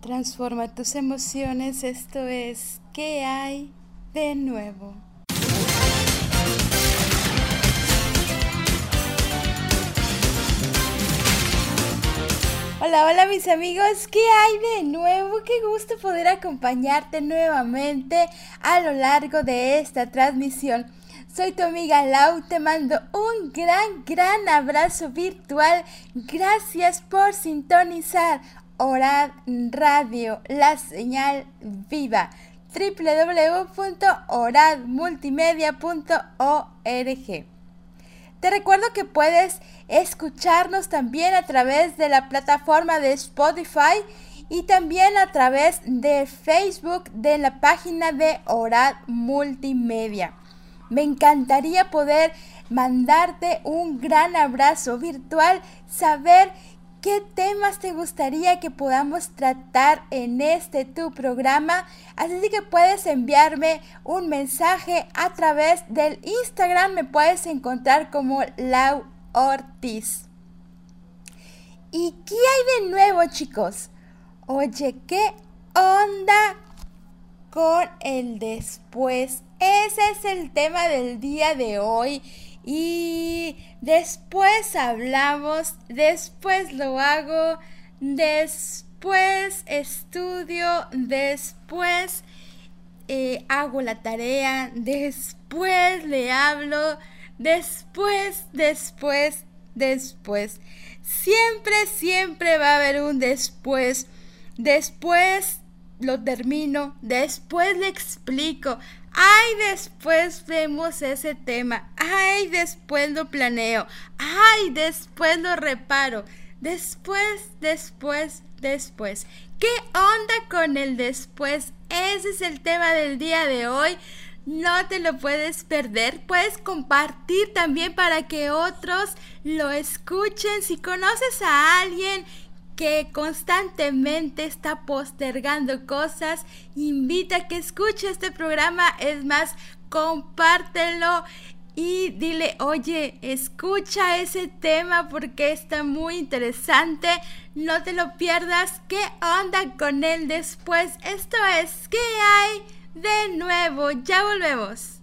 Transforma tus emociones, esto es ¿Qué hay de nuevo? Hola, hola mis amigos, ¿qué hay de nuevo? Qué gusto poder acompañarte nuevamente a lo largo de esta transmisión. Soy tu amiga Lau, te mando un gran, gran abrazo virtual. Gracias por sintonizar Orad Radio, la señal viva www.oradmultimedia.org. Te recuerdo que puedes escucharnos también a través de la plataforma de Spotify y también a través de Facebook de la página de Orad Multimedia. Me encantaría poder mandarte un gran abrazo virtual, saber qué temas te gustaría que podamos tratar en este tu programa. Así que puedes enviarme un mensaje a través del Instagram. Me puedes encontrar como Lau Ortiz. ¿Y qué hay de nuevo, chicos? Oye, ¿qué onda con el después? Ese es el tema del día de hoy. Y después hablamos, después lo hago, después estudio, después eh, hago la tarea, después le hablo, después, después, después. Siempre, siempre va a haber un después. Después lo termino, después le explico, Ay, después vemos ese tema. Ay, después lo planeo. Ay, después lo reparo. Después, después, después. ¿Qué onda con el después? Ese es el tema del día de hoy. No te lo puedes perder. Puedes compartir también para que otros lo escuchen. Si conoces a alguien que constantemente está postergando cosas, invita a que escuche este programa. Es más, compártelo y dile, oye, escucha ese tema porque está muy interesante. No te lo pierdas. ¿Qué onda con él después? Esto es, ¿qué hay de nuevo? Ya volvemos.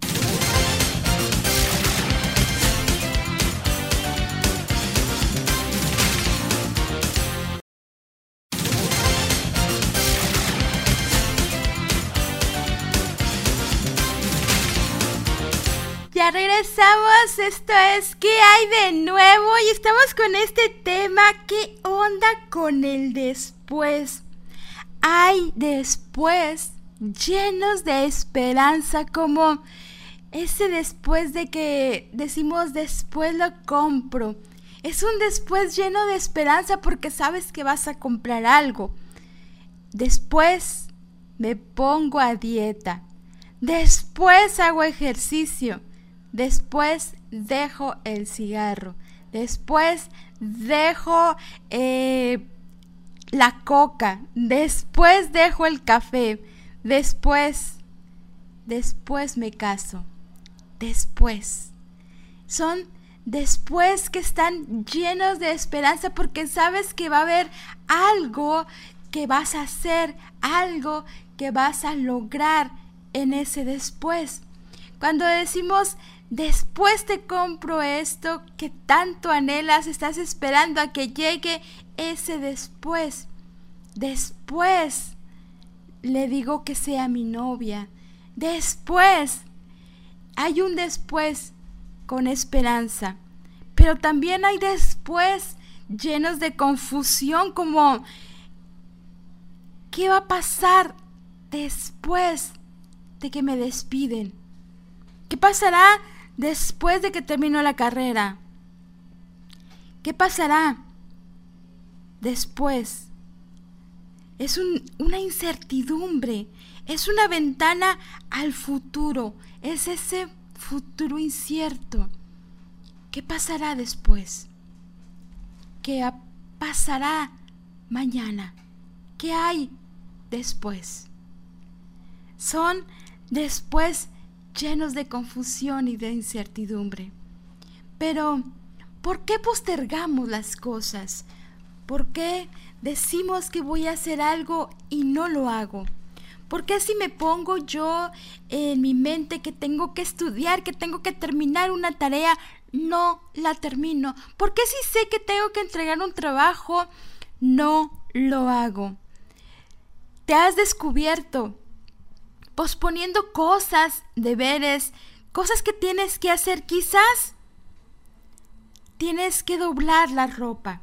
Regresamos, esto es ¿Qué hay de nuevo? Y estamos con este tema, ¿qué onda con el después? Hay después llenos de esperanza como ese después de que decimos después lo compro. Es un después lleno de esperanza porque sabes que vas a comprar algo. Después me pongo a dieta. Después hago ejercicio. Después dejo el cigarro. Después dejo eh, la coca. Después dejo el café. Después, después me caso. Después. Son después que están llenos de esperanza porque sabes que va a haber algo que vas a hacer, algo que vas a lograr en ese después. Cuando decimos Después te compro esto que tanto anhelas, estás esperando a que llegue ese después. Después le digo que sea mi novia. Después hay un después con esperanza. Pero también hay después llenos de confusión como ¿qué va a pasar después de que me despiden? ¿Qué pasará después de que terminó la carrera? ¿Qué pasará después? Es una incertidumbre, es una ventana al futuro, es ese futuro incierto. ¿Qué pasará después? ¿Qué pasará mañana? ¿Qué hay después? Son después llenos de confusión y de incertidumbre. Pero, ¿por qué postergamos las cosas? ¿Por qué decimos que voy a hacer algo y no lo hago? ¿Por qué si me pongo yo en mi mente que tengo que estudiar, que tengo que terminar una tarea, no la termino? ¿Por qué si sé que tengo que entregar un trabajo, no lo hago? Te has descubierto posponiendo cosas, deberes, cosas que tienes que hacer. Quizás tienes que doblar la ropa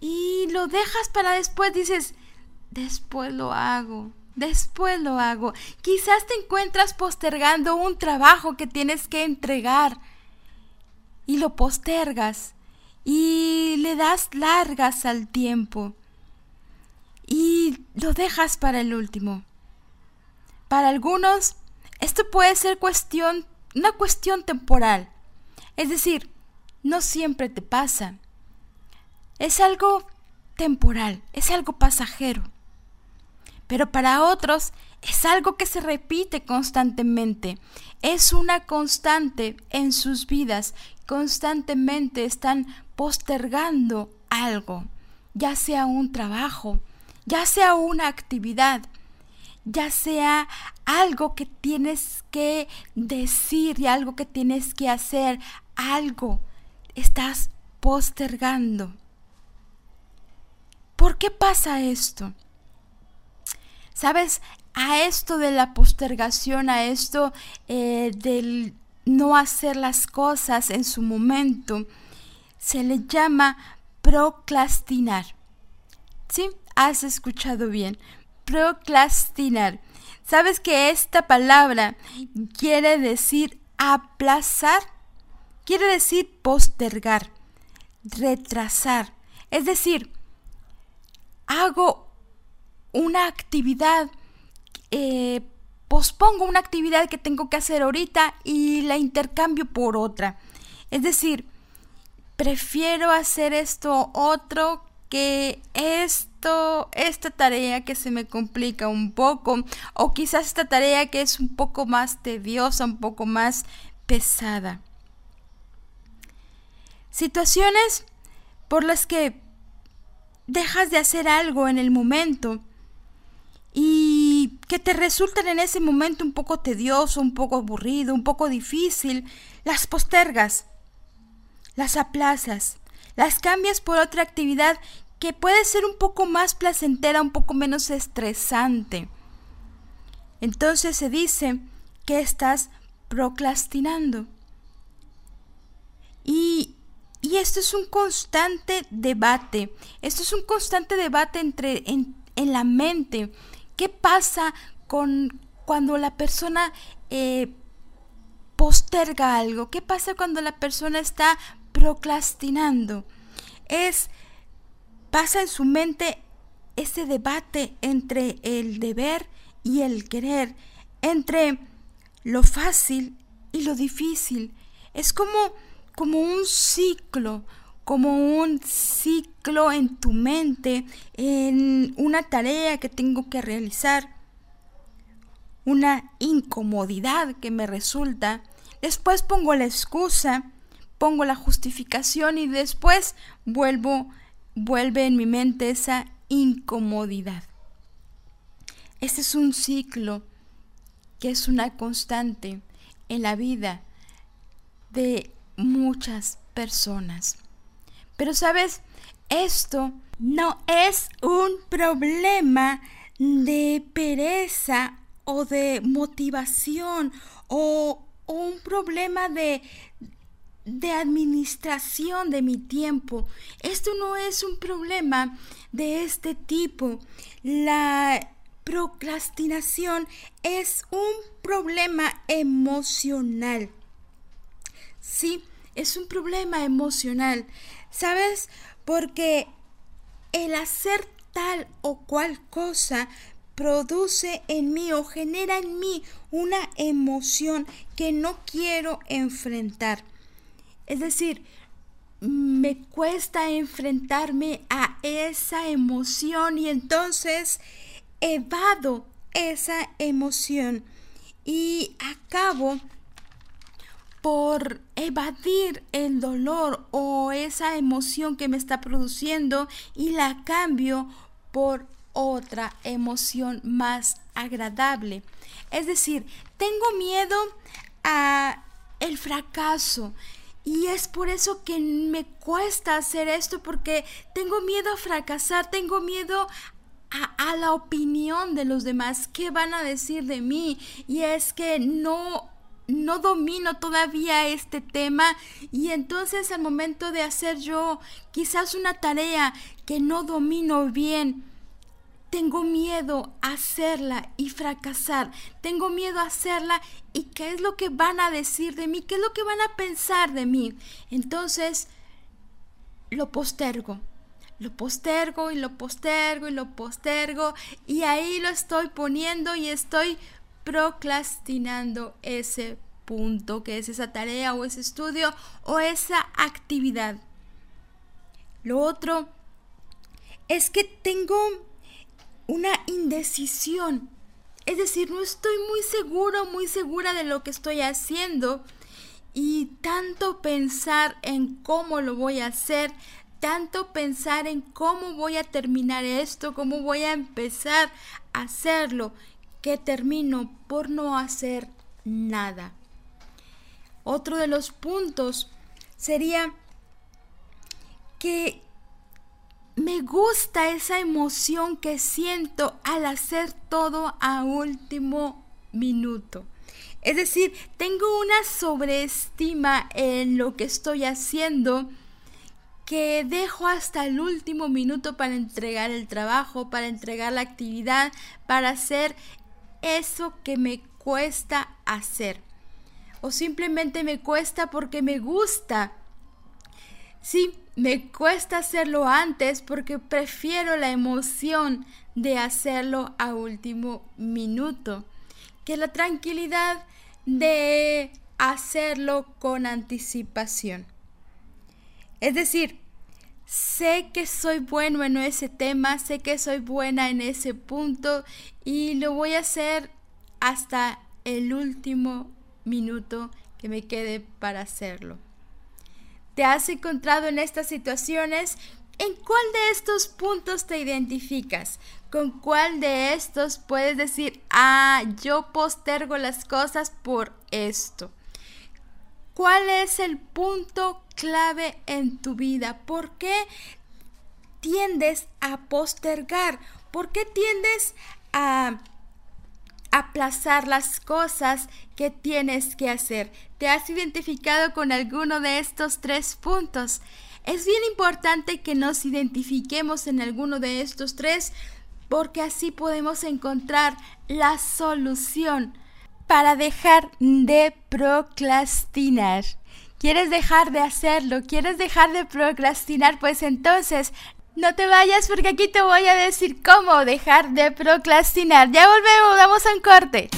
y lo dejas para después, dices, después lo hago después lo hago. Quizás te encuentras postergando un trabajo que tienes que entregar y lo postergas y le das largas al tiempo y lo dejas para el último. Para algunos, esto puede ser cuestión, una cuestión temporal. Es decir, no siempre te pasa. Es algo temporal, es algo pasajero pero para otros es algo que se repite constantemente. Es una constante en sus vidas. Constantemente están postergando algo, ya sea un trabajo, ya sea una actividad, ya sea algo que tienes que decir y algo que tienes que hacer, algo estás postergando. ¿Por qué pasa esto? ¿Sabes? A esto de la postergación, a esto eh, del no hacer las cosas en su momento, se le llama procrastinar. ¿Sí? Has escuchado bien. Procrastinar. ¿Sabes que esta palabra quiere decir aplazar? Quiere decir postergar, retrasar. Es decir, hago una actividad, eh, pospongo una actividad que tengo que hacer ahorita y la intercambio por otra. Es decir, prefiero hacer esto otro que esta tarea que se me complica un poco, o quizás esta tarea que es un poco más tediosa, un poco más pesada. Situaciones por las que dejas de hacer algo en el momento y que te resulten en ese momento un poco tedioso, un poco aburrido, un poco difícil, las postergas, las aplazas, las cambias por otra actividad que puede ser un poco más placentera, un poco menos estresante. Entonces se dice que estás procrastinando. Y, y esto es un constante debate, esto es un constante debate entre, en, en la mente ¿Qué pasa con cuando la persona eh, posterga algo? ¿Qué pasa cuando la persona está procrastinando? Es pasa en su mente ese debate entre el deber y el querer, entre lo fácil y lo difícil. Es como, como un ciclo, como un ciclo en tu mente, en una tarea que tengo que realizar, una incomodidad que me resulta. Después pongo la excusa, pongo la justificación y después vuelvo, vuelve en mi mente esa incomodidad. Este es un ciclo que es una constante en la vida de muchas personas. Pero sabes, esto no es un problema de pereza o de motivación o, un problema de, de administración de mi tiempo. Esto no es un problema de este tipo. La procrastinación es un problema emocional. Sí, es un problema emocional. ¿Sabes? Porque el hacer tal o cual cosa produce en mí o genera en mí una emoción que no quiero enfrentar. Es decir, me cuesta enfrentarme a esa emoción y entonces evado esa emoción y acabo por evadir el dolor o esa emoción que me está produciendo y la cambio por otra emoción más agradable. Es decir, tengo miedo a el fracaso y es por eso que me cuesta hacer esto porque tengo miedo a fracasar, tengo miedo a, la opinión de los demás, qué van a decir de mí. Y es que no no domino todavía este tema y entonces al momento de hacer yo quizás una tarea que no domino bien, tengo miedo a hacerla y fracasar. Tengo miedo a hacerla y qué es lo que van a decir de mí, qué es lo que van a pensar de mí. Entonces, lo postergo. Lo postergo y lo postergo y lo postergo y ahí lo estoy poniendo y estoy procrastinando ese punto, que es esa tarea o ese estudio o esa actividad. Lo otro es que tengo una indecisión. Es decir, no estoy muy seguro, muy segura de lo que estoy haciendo. Y tanto pensar en cómo lo voy a hacer, tanto pensar en cómo voy a terminar esto, cómo voy a empezar a hacerlo, que termino por no hacer nada. Otro de los puntos sería que me gusta esa emoción que siento al hacer todo a último minuto. Es decir, tengo una sobreestima en lo que estoy haciendo que dejo hasta el último minuto para entregar el trabajo, para entregar la actividad, para hacer eso que me cuesta hacer o simplemente me cuesta porque me gusta. Sí, me cuesta hacerlo antes porque prefiero la emoción de hacerlo a último minuto que la tranquilidad de hacerlo con anticipación. Es decir, sé que soy bueno en ese tema, sé que soy buena en ese punto y lo voy a hacer hasta el último minuto que me quede para hacerlo. ¿Te has encontrado en estas situaciones? ¿En cuál de estos puntos te identificas? ¿Con cuál de estos puedes decir, ah, yo postergo las cosas por esto? ¿Cuál es el punto clave en tu vida? ¿Por qué tiendes a postergar? ¿Por qué tiendes a aplazar las cosas que tienes que hacer. ¿Te has identificado con alguno de estos tres puntos? Es bien importante que nos identifiquemos en alguno de estos tres porque así podemos encontrar la solución para dejar de procrastinar. ¿Quieres dejar de hacerlo? ¿Quieres dejar de procrastinar? Pues entonces no te vayas porque aquí te voy a decir cómo dejar de procrastinar. Ya volvemos, damos un corte.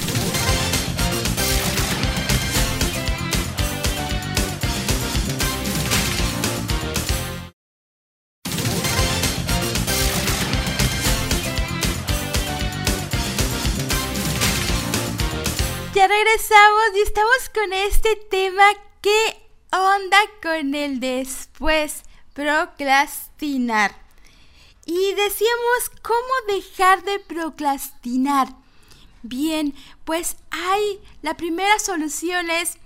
Ya regresamos y estamos con este tema. ¿Qué onda con el después? Procrastinar. Y decíamos, ¿cómo dejar de procrastinar? Bien, pues hay, la primera solución es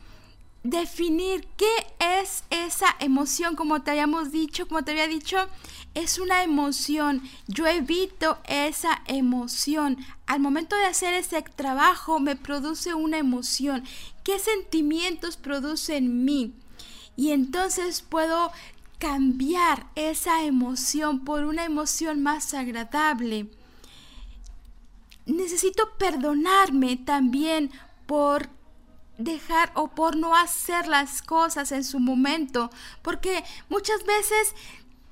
definir qué es esa emoción, como te habíamos dicho, como te había dicho, es una emoción. Yo evito esa emoción. Al momento de hacer ese trabajo me produce una emoción. ¿Qué sentimientos produce en mí? Y entonces puedo cambiar esa emoción por una emoción más agradable. Necesito perdonarme también por dejar o por no hacer las cosas en su momento, porque muchas veces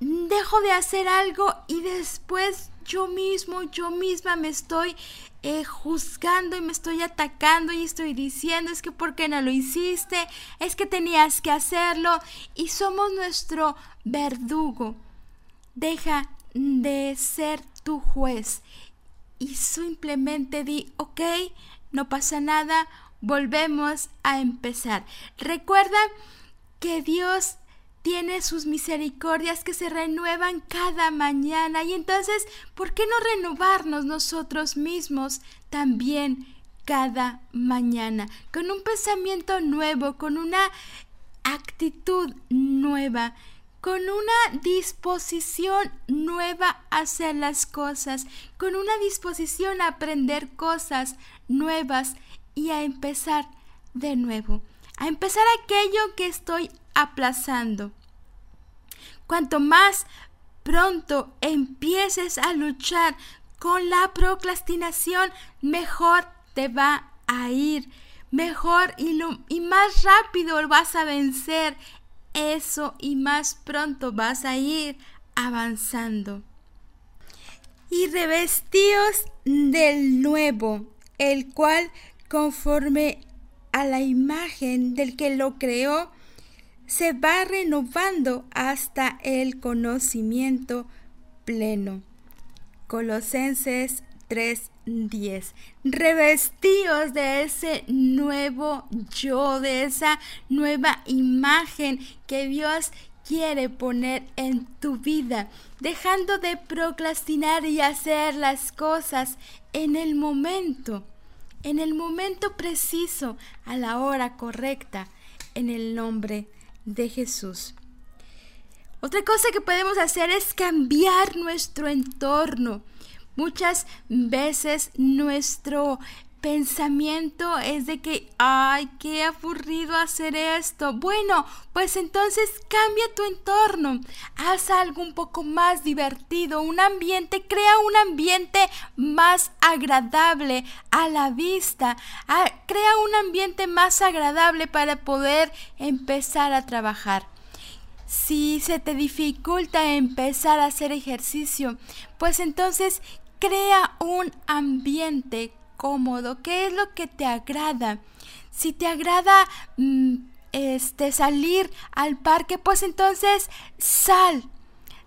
dejo de hacer algo y después yo mismo, yo misma me estoy eh, juzgando y me estoy atacando y estoy diciendo es que por qué no lo hiciste, es que tenías que hacerlo y somos nuestro verdugo. Deja de ser tu juez y simplemente di, ok, no pasa nada, volvemos a empezar. Recuerda que Dios tiene sus misericordias que se renuevan cada mañana y entonces, ¿por qué no renovarnos nosotros mismos también cada mañana con un pensamiento nuevo, con una actitud nueva? con una disposición nueva a hacer las cosas, con una disposición a aprender cosas nuevas y a empezar de nuevo, a empezar aquello que estoy aplazando. Cuanto más pronto empieces a luchar con la procrastinación, mejor te va a ir, mejor y, y más rápido vas a vencer eso y más pronto vas a ir avanzando. Y revestíos del nuevo, el cual conforme a la imagen del que lo creó, se va renovando hasta el conocimiento pleno. Colosenses 3:10. Revestíos de ese nuevo yo, de esa nueva imagen que Dios quiere poner en tu vida, dejando de procrastinar y hacer las cosas en el momento, en el momento preciso, a la hora correcta, en el nombre de Jesús. Otra cosa que podemos hacer es cambiar nuestro entorno. Muchas veces nuestro pensamiento es de que, ay, qué aburrido hacer esto. Bueno, pues entonces cambia tu entorno, haz algo un poco más divertido, un ambiente, crea un ambiente más agradable a la vista, crea un ambiente más agradable para poder empezar a trabajar. Si se te dificulta empezar a hacer ejercicio, pues entonces Crea un ambiente cómodo. ¿Qué es lo que te agrada? Si te agrada mm, este salir al parque, pues entonces sal.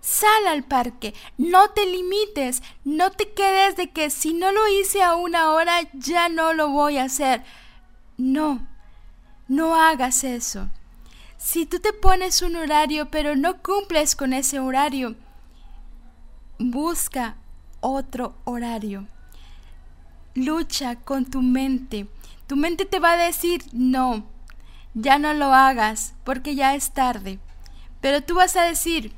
Sal al parque, no te limites, no te quedes de que si no lo hice a una hora ya no lo voy a hacer. No, no hagas eso. Si tú te pones un horario pero no cumples con ese horario, busca otro horario. Lucha con tu mente. Tu mente te va a decir, no, ya no lo hagas porque ya es tarde. Pero tú vas a decir,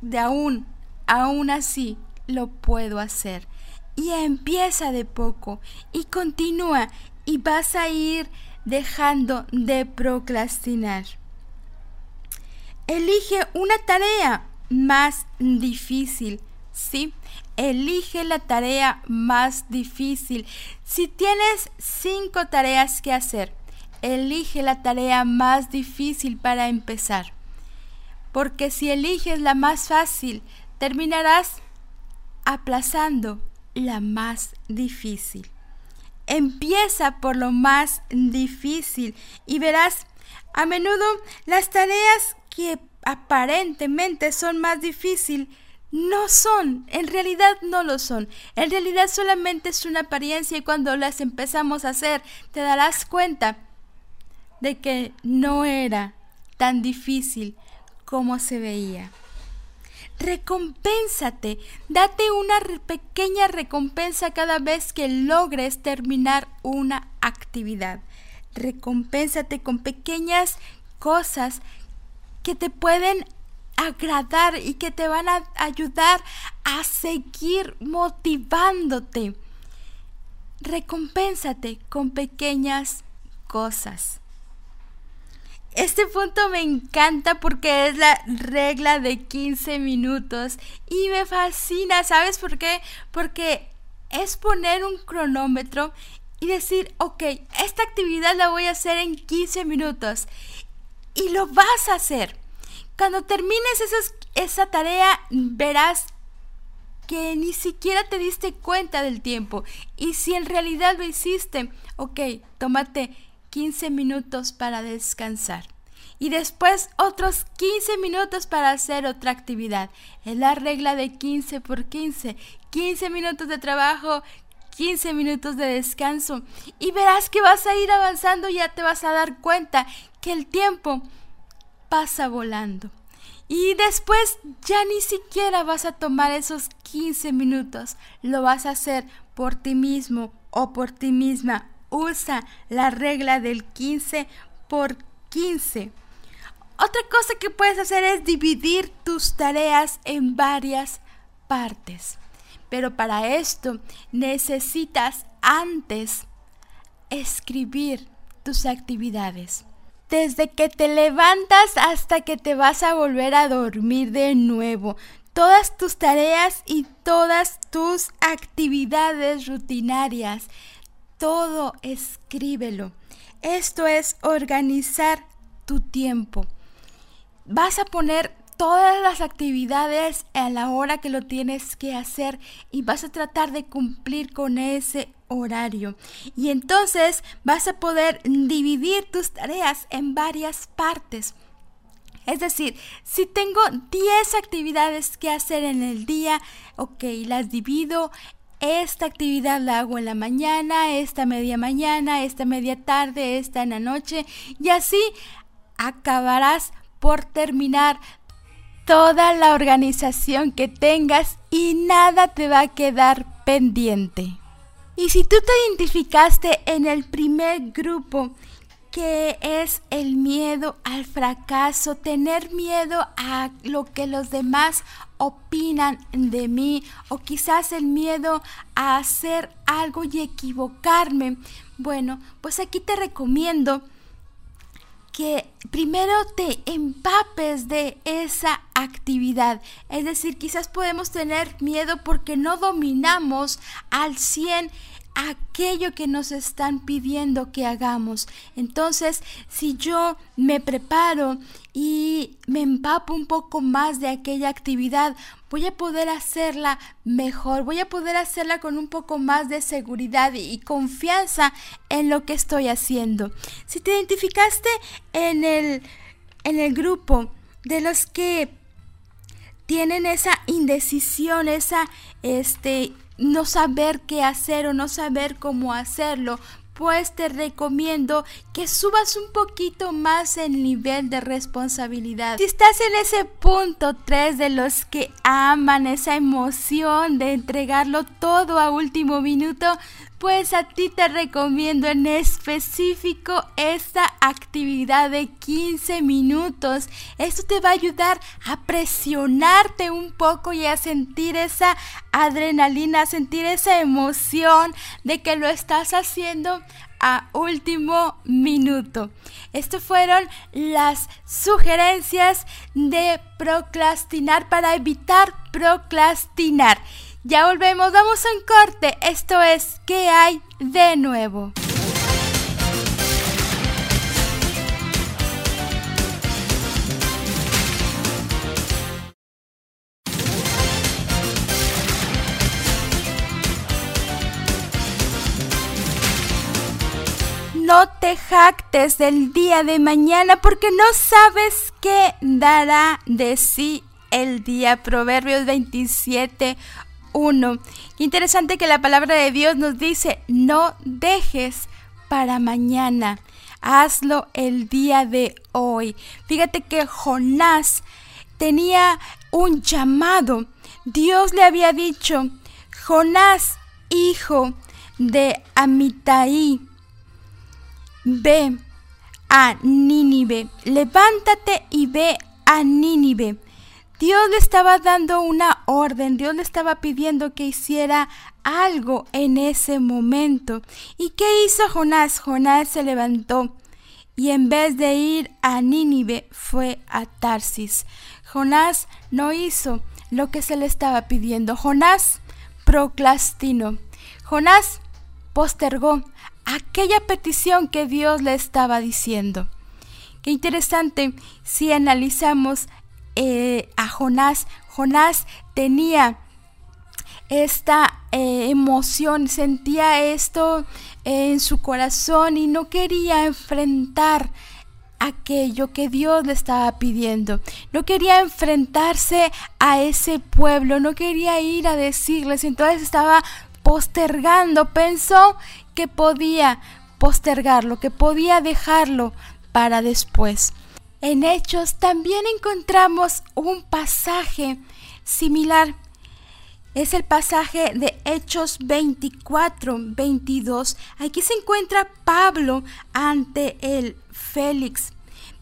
de aún, aún así, lo puedo hacer. Y empieza de poco y continúa y vas a ir dejando de procrastinar. Elige una tarea más difícil ¿sí? Elige la tarea más difícil. Si tienes cinco tareas que hacer, elige la tarea más difícil para empezar. Porque si eliges la más fácil, terminarás aplazando la más difícil. Empieza por lo más difícil y verás a menudo las tareas que aparentemente son más difíciles no son, en realidad no lo son. En realidad solamente es una apariencia y cuando las empezamos a hacer te darás cuenta de que no era tan difícil como se veía. Recompénsate, date una pequeña recompensa cada vez que logres terminar una actividad. Recompénsate con pequeñas cosas que te pueden agradar y que te van a ayudar a seguir motivándote. Recompénsate con pequeñas cosas. Este punto me encanta porque es la regla de 15 minutos y me fascina, ¿sabes por qué? Porque es poner un cronómetro y decir, ok, esta actividad la voy a hacer en 15 minutos y lo vas a hacer. Cuando termines esa tarea, verás que ni siquiera te diste cuenta del tiempo. Y si en realidad lo hiciste, ok, tómate 15 minutos para descansar. Y después otros 15 minutos para hacer otra actividad. Es la regla de 15 por 15. 15 minutos de trabajo, 15 minutos de descanso y verás que vas a ir avanzando y ya te vas a dar cuenta que el tiempo pasa volando. Y después ya ni siquiera vas a tomar esos 15 minutos, lo vas a hacer por ti mismo o por ti misma. Usa la regla del 15 por 15. Otra cosa que puedes hacer es dividir tus tareas en varias partes. Pero para esto necesitas antes escribir tus actividades. Desde que te levantas hasta que te vas a volver a dormir de nuevo. Todas tus tareas y todas tus actividades rutinarias. Todo escríbelo. Esto es organizar tu tiempo vas a poner todas las actividades a la hora que lo tienes que hacer y vas a tratar de cumplir con ese horario. Y entonces vas a poder dividir tus tareas en varias partes. Es decir, si tengo 10 actividades que hacer en el día, ok, las divido. Esta actividad la hago en la mañana, esta media mañana, esta media tarde, esta en la noche y así acabarás por terminar toda la organización que tengas y nada te va a quedar pendiente. Y si tú te identificaste en el primer grupo, que es el miedo al fracaso, tener miedo a lo que los demás opinan de mí o quizás el miedo a hacer algo y equivocarme. Bueno, pues aquí te recomiendo que primero te empapes de esa actividad. Es decir, quizás podemos tener miedo porque no dominamos al 100 aquello que nos están pidiendo que hagamos. Entonces, si yo me preparo y me empapo un poco más de aquella actividad, voy a poder hacerla mejor, voy a poder hacerla con un poco más de seguridad y confianza en lo que estoy haciendo. Si te identificaste en el, en el grupo de los que tienen esa indecisión, esa este no saber qué hacer o no saber cómo hacerlo, pues te recomiendo que subas un poquito más el nivel de responsabilidad. Si estás en ese punto 3 de los que aman esa emoción de entregarlo todo a último minuto, pues a ti te recomiendo en específico esta actividad de 15 minutos. Esto te va a ayudar a presionarte un poco y a sentir esa adrenalina, a sentir esa emoción de que lo estás haciendo a último minuto. Estas fueron las sugerencias de procrastinar para evitar procrastinar. Ya volvemos, vamos a un corte. Esto es ¿Qué hay de nuevo? No te jactes del día de mañana porque no sabes qué dará de sí el día. Proverbios 27, 1. Qué interesante que la palabra de Dios nos dice, no dejes para mañana, hazlo el día de hoy. Fíjate que Jonás tenía un llamado. Dios le había dicho, Jonás, hijo de Amitai, ve a Nínive, levántate y ve a Nínive Dios le estaba dando una orden, Dios le estaba pidiendo que hiciera algo en ese momento. ¿Y qué hizo Jonás? Jonás se levantó y en vez de ir a Nínive fue a Tarsis. Jonás no hizo lo que se le estaba pidiendo. Jonás procrastinó. Jonás postergó aquella petición que Dios le estaba diciendo. Qué interesante si analizamos eh, a Jonás. Jonás tenía esta eh, emoción, sentía esto en su corazón y no quería enfrentar aquello que Dios le estaba pidiendo. No quería enfrentarse a ese pueblo, no quería ir a decirles, entonces estaba postergando, pensó que podía postergarlo, que podía dejarlo para después. En Hechos también encontramos un pasaje similar. Es el pasaje de Hechos 24, 22. Aquí se encuentra Pablo ante el Félix.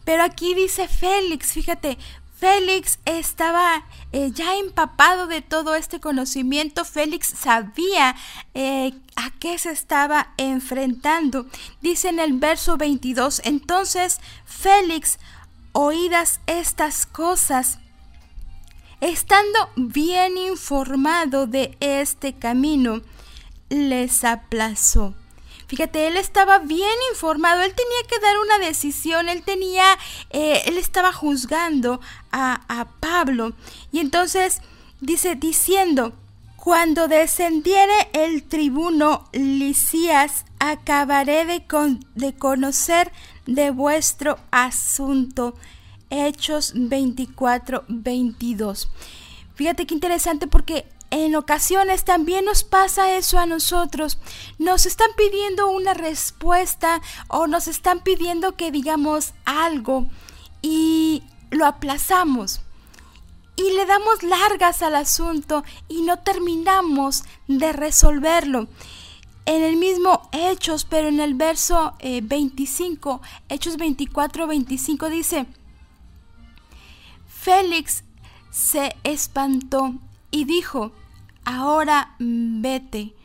Pero aquí dice Félix, fíjate, Félix estaba eh, ya empapado de todo este conocimiento. Félix sabía eh, a qué se estaba enfrentando. Dice en el verso 22, entonces Félix, oídas estas cosas, estando bien informado de este camino, les aplazó. Fíjate, él estaba bien informado, él tenía que dar una decisión, él tenía, eh, él estaba juzgando a, a Pablo. Y entonces dice, diciendo, cuando descendiere el tribuno Licías, acabaré de, con, de conocer de vuestro asunto. Hechos 24, 22. Fíjate qué interesante porque en ocasiones también nos pasa eso a nosotros. Nos están pidiendo una respuesta o nos están pidiendo que digamos algo y lo aplazamos y le damos largas al asunto y no terminamos de resolverlo. En el mismo Hechos, pero en el verso 25, eh, Hechos 24, 25 dice, Félix se espantó y dijo, ahora vete,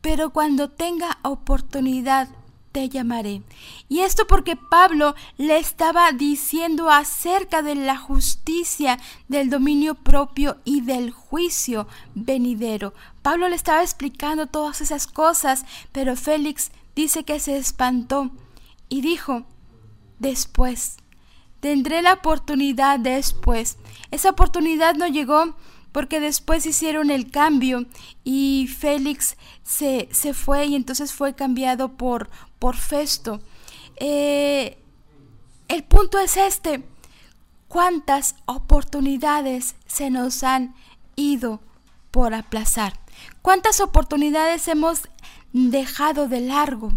pero cuando tenga oportunidad te llamaré. Y esto porque Pablo le estaba diciendo acerca de la justicia, del dominio propio y del juicio venidero. Pablo le estaba explicando todas esas cosas, pero Félix dice que se espantó y dijo, después, tendré la oportunidad después. Esa oportunidad no llegó porque después hicieron el cambio y Félix se, se fue y entonces fue cambiado por, por Festo. Eh, el punto es este, ¿cuántas oportunidades se nos han ido por aplazar? ¿Cuántas oportunidades hemos dejado de largo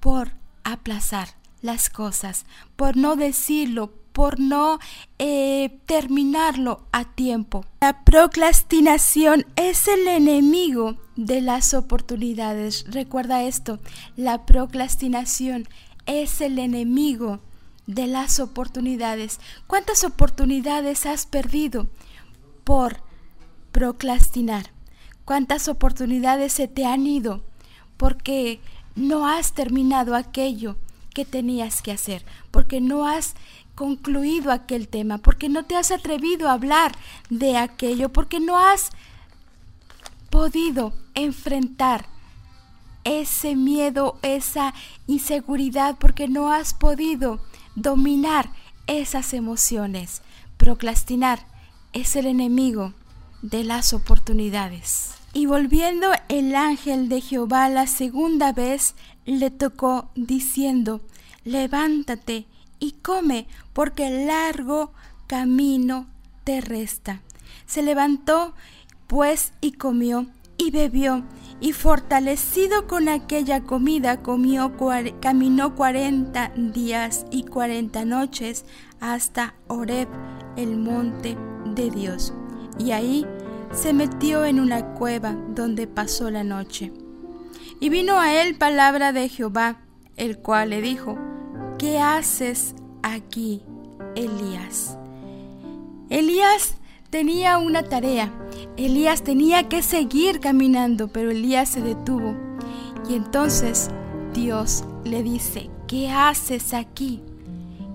por aplazar las cosas, por no decirlo, por no eh, terminarlo a tiempo. La procrastinación es el enemigo de las oportunidades. Recuerda esto, la procrastinación es el enemigo de las oportunidades. ¿Cuántas oportunidades has perdido por procrastinar? ¿Cuántas oportunidades se te han ido porque no has terminado aquello que tenías que hacer? Porque no has concluido aquel tema, porque no te has atrevido a hablar de aquello, porque no has podido enfrentar ese miedo, esa inseguridad, porque no has podido dominar esas emociones. Procrastinar es el enemigo de las oportunidades. Y volviendo el ángel de Jehová la segunda vez, le tocó diciendo, levántate y come, porque largo camino te resta. Se levantó, pues, y comió, y bebió, y fortalecido con aquella comida, comió, caminó cuarenta días y cuarenta noches hasta Oreb, el monte de Dios. Y ahí se metió en una cueva donde pasó la noche. Y vino a él palabra de Jehová, el cual le dijo, ¿qué haces aquí, Elías? Elías tenía una tarea. Elías tenía que seguir caminando, pero Elías se detuvo. Y entonces Dios le dice, ¿qué haces aquí?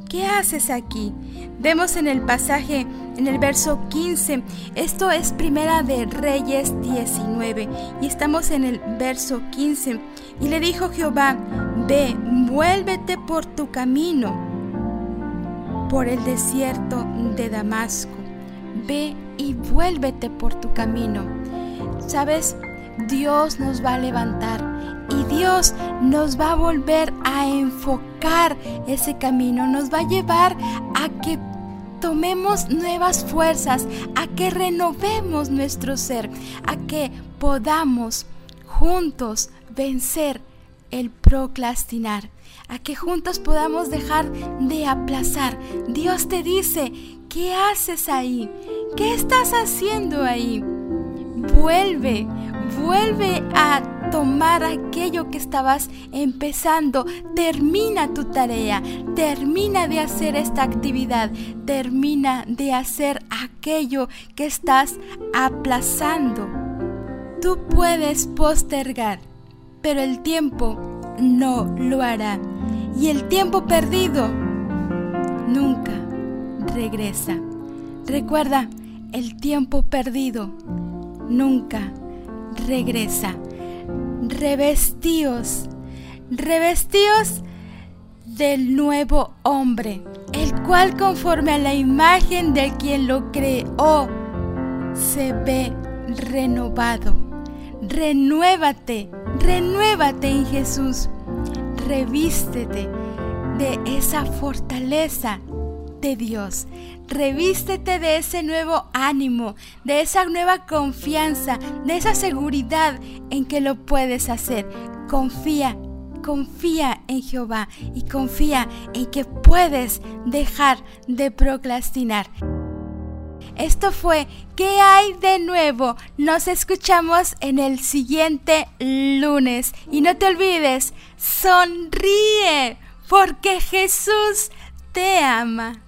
¿Qué haces aquí? Vemos en el pasaje, en el verso 15, esto es primera de Reyes 19, y estamos en el verso 15. Y le dijo Jehová, ve, vuélvete por tu camino, por el desierto de Damasco. Ve y vuélvete por tu camino. ¿Sabes? Dios nos va a levantar y Dios nos va a volver a enfocar ese camino, nos va a llevar a que tomemos nuevas fuerzas, a que renovemos nuestro ser, a que podamos juntos vencer el procrastinar, a que juntos podamos dejar de aplazar. Dios te dice, ¿qué haces ahí? ¿Qué estás haciendo ahí? Vuelve, vuelve a tomar aquello que estabas empezando. Termina tu tarea, termina de hacer esta actividad, termina de hacer aquello que estás aplazando. Tú puedes postergar, pero el tiempo no lo hará. Y el tiempo perdido nunca regresa. Recuerda, el tiempo perdido nunca regresa. Revestíos, revestíos del nuevo hombre, el cual conforme a la imagen de quien lo creó, se ve renovado. Renuévate, renuévate en Jesús. Revístete de esa fortaleza de Dios. Revístete de ese nuevo ánimo, de esa nueva confianza, de esa seguridad en que lo puedes hacer. Confía, confía en Jehová y confía en que puedes dejar de procrastinar. Esto fue ¿Qué hay de nuevo? Nos escuchamos en el siguiente lunes. Y no te olvides, sonríe, porque Jesús te ama.